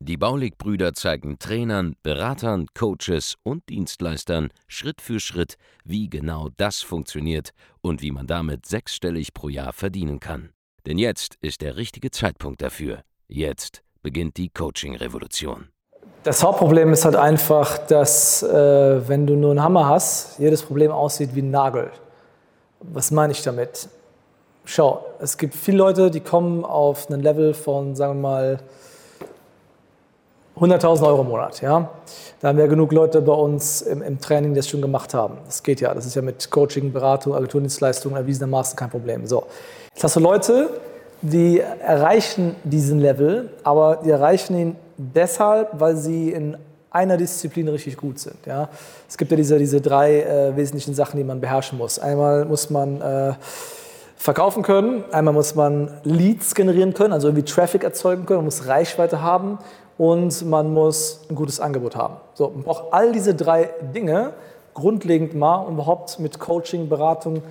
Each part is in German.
Die Baulig-Brüder zeigen Trainern, Beratern, Coaches und Dienstleistern Schritt für Schritt, wie genau das funktioniert und wie man damit sechsstellig pro Jahr verdienen kann. Denn jetzt ist der richtige Zeitpunkt dafür. Jetzt beginnt die Coaching-Revolution. Das Hauptproblem ist halt einfach, dass äh, wenn du nur einen Hammer hast, jedes Problem aussieht wie ein Nagel. Was meine ich damit? Schau, es gibt viele Leute, die kommen auf ein Level von, sagen wir mal, 100.000 Euro im Monat. Ja? Da haben wir genug Leute bei uns im, im, Training, die das schon gemacht haben. Das geht ja. Das ist ja mit Coaching, Beratung, Agenturdienstleistungen erwiesenermaßen kein Problem. So. Jetzt hast du Leute, die erreichen diesen Level, aber die erreichen ihn deshalb, weil sie in einer Disziplin richtig gut sind. Ja? Es gibt ja diese, diese drei äh, wesentlichen Sachen, die man beherrschen muss. Einmal muss man äh, verkaufen können, einmal muss man Leads generieren können, also irgendwie Traffic erzeugen können, man muss Reichweite haben und man muss ein gutes Angebot haben. So, man braucht all diese drei Dinge grundlegend mal, um überhaupt mit Coaching, Beratung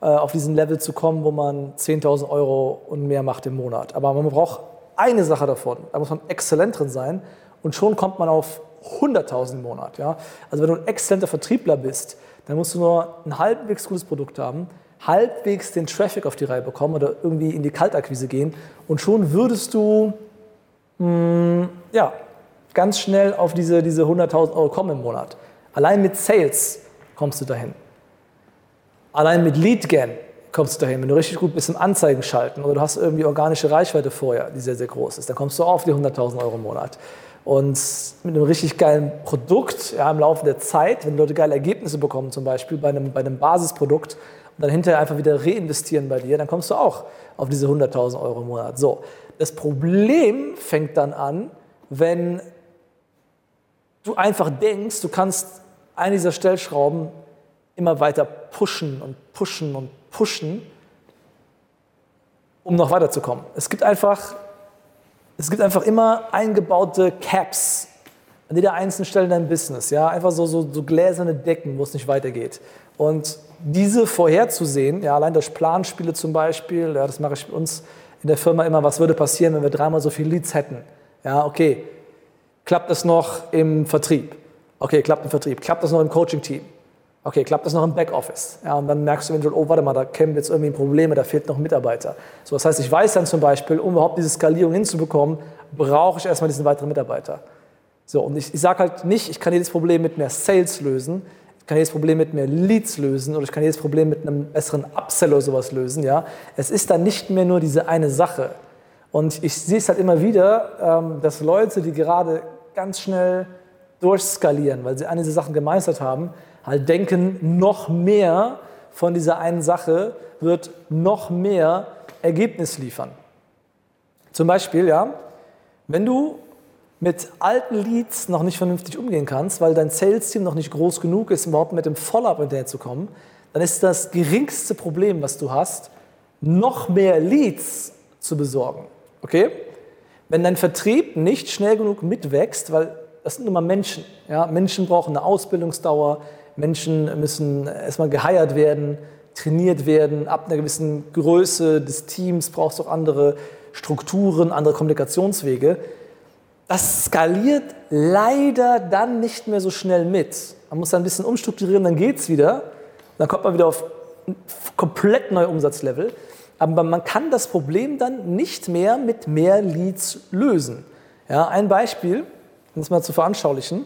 äh, auf diesen Level zu kommen, wo man 10.000 Euro und mehr macht im Monat. Aber man braucht eine Sache davon. Da muss man exzellent drin sein und schon kommt man auf 100.000 im Monat. Ja? Also wenn du ein exzellenter Vertriebler bist, dann musst du nur ein halbwegs gutes Produkt haben, halbwegs den Traffic auf die Reihe bekommen oder irgendwie in die Kaltakquise gehen und schon würdest du mh, ja, ganz schnell auf diese, diese 100.000 Euro kommen im Monat. Allein mit Sales kommst du dahin. Allein mit Lead Gen kommst du dahin. Wenn du richtig gut bist im Anzeigen schalten oder du hast irgendwie organische Reichweite vorher, die sehr, sehr groß ist, dann kommst du auch auf die 100.000 Euro im Monat. Und mit einem richtig geilen Produkt ja, im Laufe der Zeit, wenn Leute geile Ergebnisse bekommen, zum Beispiel bei einem, bei einem Basisprodukt und dann hinterher einfach wieder reinvestieren bei dir, dann kommst du auch auf diese 100.000 Euro im Monat. So, das Problem fängt dann an, wenn du einfach denkst, du kannst eine dieser Stellschrauben immer weiter pushen und pushen und pushen, um noch weiterzukommen. Es gibt einfach, es gibt einfach immer eingebaute Caps an jeder einzelnen Stelle in deinem Business. Ja? Einfach so, so, so gläserne Decken, wo es nicht weitergeht. Und diese vorherzusehen, ja, allein durch Planspiele zum Beispiel, ja, das mache ich mit uns in der Firma immer, was würde passieren, wenn wir dreimal so viele Leads hätten. Ja, okay, klappt das noch im Vertrieb? Okay, klappt im Vertrieb. Klappt das noch im Coaching-Team? Okay, klappt das noch im Backoffice? Ja, und dann merkst du eventuell, oh, warte mal, da kämen jetzt irgendwie Probleme, da fehlt noch ein Mitarbeiter. So, das heißt, ich weiß dann zum Beispiel, um überhaupt diese Skalierung hinzubekommen, brauche ich erstmal diesen weiteren Mitarbeiter. So, und ich, ich sage halt nicht, ich kann jedes Problem mit mehr Sales lösen, kann jedes Problem mit mehr Leads lösen oder ich kann jedes Problem mit einem besseren Upsell oder sowas lösen. Ja? Es ist dann nicht mehr nur diese eine Sache. Und ich sehe es halt immer wieder, ähm, dass Leute, die gerade ganz schnell durchskalieren, weil sie eine dieser Sachen gemeistert haben, halt denken, noch mehr von dieser einen Sache wird noch mehr Ergebnis liefern. Zum Beispiel, ja, wenn du mit alten Leads noch nicht vernünftig umgehen kannst, weil dein Sales-Team noch nicht groß genug ist, überhaupt mit dem Follow-up hinterher zu kommen, dann ist das geringste Problem, was du hast, noch mehr Leads zu besorgen. Okay? Wenn dein Vertrieb nicht schnell genug mitwächst, weil das sind nun mal Menschen. Ja? Menschen brauchen eine Ausbildungsdauer, Menschen müssen erstmal geheiert werden, trainiert werden, ab einer gewissen Größe des Teams brauchst du auch andere Strukturen, andere Kommunikationswege das skaliert leider dann nicht mehr so schnell mit. Man muss da ein bisschen umstrukturieren, dann geht es wieder. Dann kommt man wieder auf komplett neue Umsatzlevel. Aber man kann das Problem dann nicht mehr mit mehr Leads lösen. Ja, ein Beispiel, um das mal zu veranschaulichen.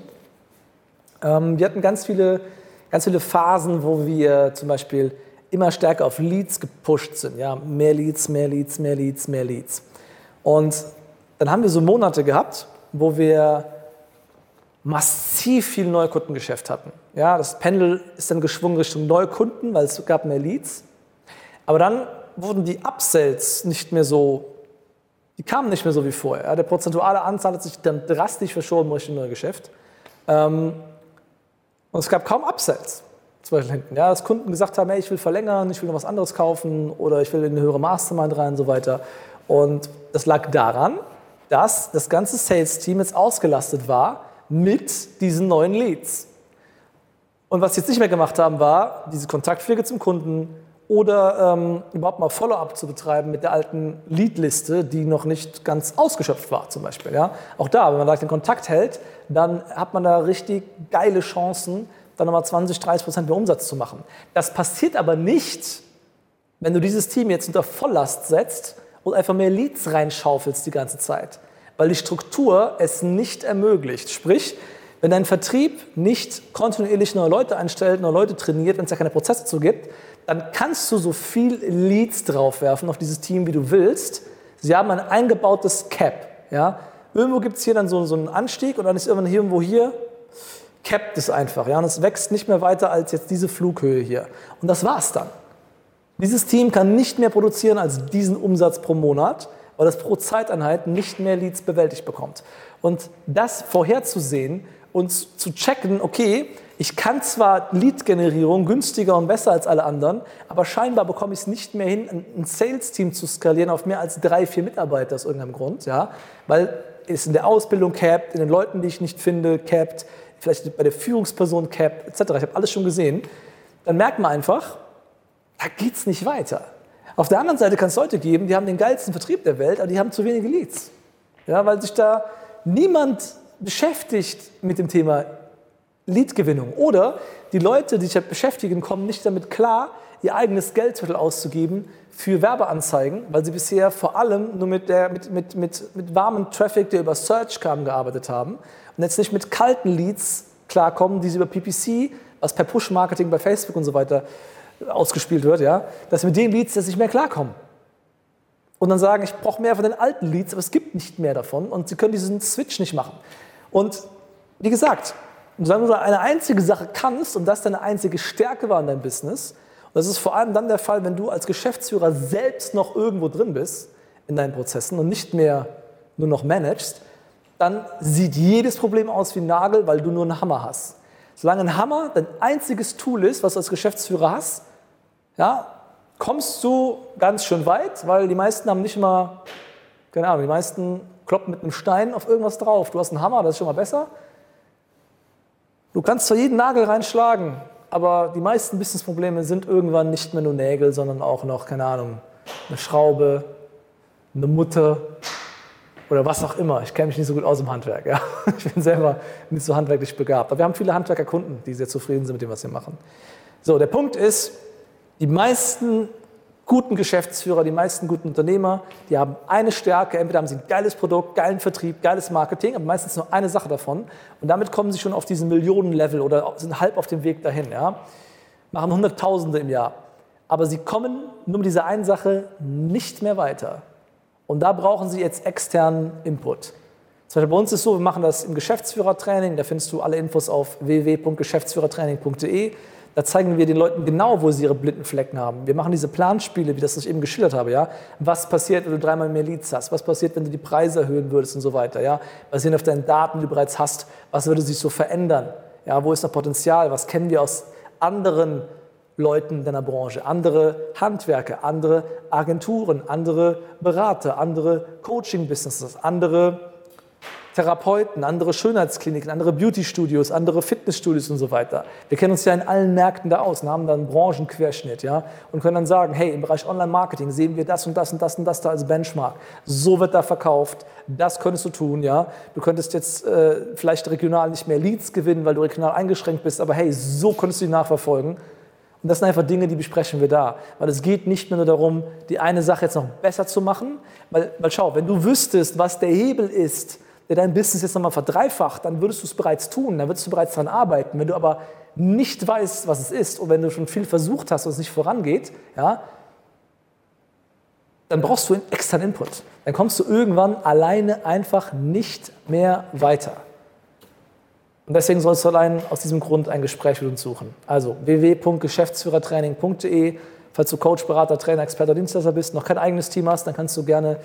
Ähm, wir hatten ganz viele, ganz viele Phasen, wo wir zum Beispiel immer stärker auf Leads gepusht sind. Ja, mehr Leads, mehr Leads, mehr Leads, mehr Leads. Und dann haben wir so Monate gehabt, wo wir massiv viel Neukundengeschäft hatten. Ja, das Pendel ist dann geschwungen Richtung Neukunden, weil es gab mehr Leads. Aber dann wurden die Upsells nicht mehr so, die kamen nicht mehr so wie vorher. Ja, der prozentuale Anzahl hat sich dann drastisch verschoben Richtung Neugeschäft. Ähm, und es gab kaum Upsells. zum Beispiel hinten. Ja, dass Kunden gesagt haben, hey, ich will verlängern, ich will noch was anderes kaufen oder ich will in eine höhere Mastermind rein und so weiter. Und das lag daran, dass das ganze Sales-Team jetzt ausgelastet war mit diesen neuen Leads. Und was sie jetzt nicht mehr gemacht haben, war diese Kontaktpflege zum Kunden oder ähm, überhaupt mal Follow-up zu betreiben mit der alten Lead-Liste, die noch nicht ganz ausgeschöpft war zum Beispiel. Ja? Auch da, wenn man da den Kontakt hält, dann hat man da richtig geile Chancen, dann nochmal 20, 30 Prozent mehr Umsatz zu machen. Das passiert aber nicht, wenn du dieses Team jetzt unter Volllast setzt und einfach mehr Leads reinschaufelst die ganze Zeit, weil die Struktur es nicht ermöglicht. Sprich, wenn dein Vertrieb nicht kontinuierlich neue Leute einstellt, neue Leute trainiert, wenn es ja keine Prozesse zu gibt, dann kannst du so viel Leads draufwerfen auf dieses Team, wie du willst. Sie haben ein eingebautes Cap. Ja? Irgendwo gibt es hier dann so, so einen Anstieg und dann ist irgendwann irgendwo hier, capped es einfach. Ja? Und es wächst nicht mehr weiter als jetzt diese Flughöhe hier. Und das war's dann. Dieses Team kann nicht mehr produzieren als diesen Umsatz pro Monat, weil es pro Zeiteinheit nicht mehr Leads bewältigt bekommt. Und das vorherzusehen und zu checken, okay, ich kann zwar Lead-Generierung günstiger und besser als alle anderen, aber scheinbar bekomme ich es nicht mehr hin, ein Sales-Team zu skalieren auf mehr als drei, vier Mitarbeiter aus irgendeinem Grund, ja, weil es in der Ausbildung capped, in den Leuten, die ich nicht finde, capped, vielleicht bei der Führungsperson capped, etc. Ich habe alles schon gesehen. Dann merkt man einfach, da geht es nicht weiter. Auf der anderen Seite kann es Leute geben, die haben den geilsten Vertrieb der Welt, aber die haben zu wenige Leads. Ja, weil sich da niemand beschäftigt mit dem Thema Leadgewinnung. Oder die Leute, die sich damit beschäftigen, kommen nicht damit klar, ihr eigenes Geldmittel auszugeben für Werbeanzeigen, weil sie bisher vor allem nur mit, der, mit, mit, mit, mit warmem Traffic, der über Search kam, gearbeitet haben und jetzt nicht mit kalten Leads klarkommen, die sie über PPC, was per Push-Marketing bei Facebook und so weiter ausgespielt wird, ja, dass mit den Leads jetzt nicht mehr klarkommen. Und dann sagen, ich brauche mehr von den alten Leads, aber es gibt nicht mehr davon und sie können diesen Switch nicht machen. Und wie gesagt, solange du eine einzige Sache kannst und das deine einzige Stärke war in deinem Business, und das ist vor allem dann der Fall, wenn du als Geschäftsführer selbst noch irgendwo drin bist in deinen Prozessen und nicht mehr nur noch managst, dann sieht jedes Problem aus wie ein Nagel, weil du nur einen Hammer hast. Solange ein Hammer dein einziges Tool ist, was du als Geschäftsführer hast, ja, kommst du ganz schön weit, weil die meisten haben nicht mal, keine Ahnung, die meisten kloppen mit einem Stein auf irgendwas drauf. Du hast einen Hammer, das ist schon mal besser. Du kannst zwar jeden Nagel reinschlagen, aber die meisten Businessprobleme sind irgendwann nicht mehr nur Nägel, sondern auch noch, keine Ahnung, eine Schraube, eine Mutter oder was auch immer. Ich kenne mich nicht so gut aus im Handwerk. Ja. Ich bin selber nicht so handwerklich begabt. Aber wir haben viele Handwerkerkunden, die sehr zufrieden sind mit dem, was wir machen. So, der Punkt ist, die meisten guten Geschäftsführer, die meisten guten Unternehmer, die haben eine Stärke. Entweder haben sie ein geiles Produkt, geilen Vertrieb, geiles Marketing, aber meistens nur eine Sache davon. Und damit kommen sie schon auf diesen Millionenlevel oder sind halb auf dem Weg dahin. Ja? Machen Hunderttausende im Jahr. Aber sie kommen nur mit dieser einen Sache nicht mehr weiter. Und da brauchen sie jetzt externen Input. Zum Beispiel bei uns ist es so, wir machen das im Geschäftsführertraining. Da findest du alle Infos auf www.geschäftsführertraining.de. Da zeigen wir den Leuten genau, wo sie ihre blinden Flecken haben. Wir machen diese Planspiele, wie das ich eben geschildert habe. Ja? Was passiert, wenn du dreimal mehr Leads hast? Was passiert, wenn du die Preise erhöhen würdest und so weiter? Ja? Basierend auf deinen Daten, die du bereits hast, was würde sich so verändern? Ja, wo ist noch Potenzial? Was kennen wir aus anderen Leuten deiner Branche? Andere Handwerker, andere Agenturen, andere Berater, andere Coaching-Businesses, andere Therapeuten, andere Schönheitskliniken, andere Beauty-Studios, andere Fitnessstudios und so weiter. Wir kennen uns ja in allen Märkten da aus und haben dann einen Branchenquerschnitt ja, und können dann sagen, hey, im Bereich Online-Marketing sehen wir das und das und das und das da als Benchmark. So wird da verkauft, das könntest du tun. Ja. Du könntest jetzt äh, vielleicht regional nicht mehr Leads gewinnen, weil du regional eingeschränkt bist, aber hey, so könntest du die nachverfolgen. Und das sind einfach Dinge, die besprechen wir da. Weil es geht nicht mehr nur darum, die eine Sache jetzt noch besser zu machen. Weil, weil schau, wenn du wüsstest, was der Hebel ist, der dein Business jetzt nochmal verdreifacht, dann würdest du es bereits tun, dann würdest du bereits daran arbeiten. Wenn du aber nicht weißt, was es ist und wenn du schon viel versucht hast und es nicht vorangeht, ja, dann brauchst du einen externen Input. Dann kommst du irgendwann alleine einfach nicht mehr weiter. Und deswegen sollst du allein aus diesem Grund ein Gespräch mit uns suchen. Also www.geschäftsführertraining.de. Falls du Coach, Berater, Trainer, Experte oder Dienstleister bist, noch kein eigenes Team hast, dann kannst du gerne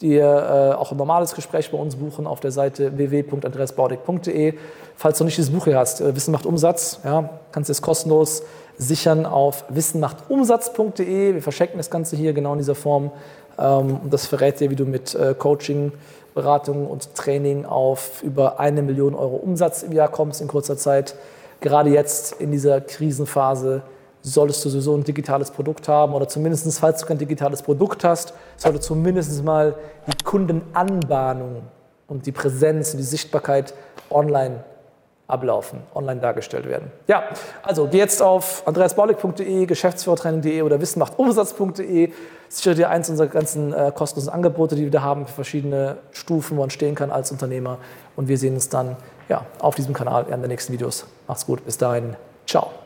dir äh, auch ein normales Gespräch bei uns buchen auf der Seite www.andreasbaudig.de. Falls du nicht dieses Buch hier hast, äh, Wissen macht Umsatz, ja, kannst du es kostenlos sichern auf wissenmachtumsatz.de. Wir verschenken das Ganze hier genau in dieser Form. Ähm, und das verrät dir, wie du mit äh, Coaching, Beratung und Training auf über eine Million Euro Umsatz im Jahr kommst in kurzer Zeit. Gerade jetzt in dieser Krisenphase solltest du sowieso ein digitales Produkt haben oder zumindest, falls du kein digitales Produkt hast, sollte zumindest mal die Kundenanbahnung und die Präsenz und die Sichtbarkeit online ablaufen, online dargestellt werden. Ja, also geh jetzt auf andreasbaulig.de, geschäftsführertraining.de oder wissenmachtumsatz.de, sichere dir eins unserer ganzen äh, kostenlosen Angebote, die wir da haben für verschiedene Stufen, wo man stehen kann als Unternehmer. Und wir sehen uns dann ja, auf diesem Kanal in den nächsten Videos. Macht's gut, bis dahin, ciao.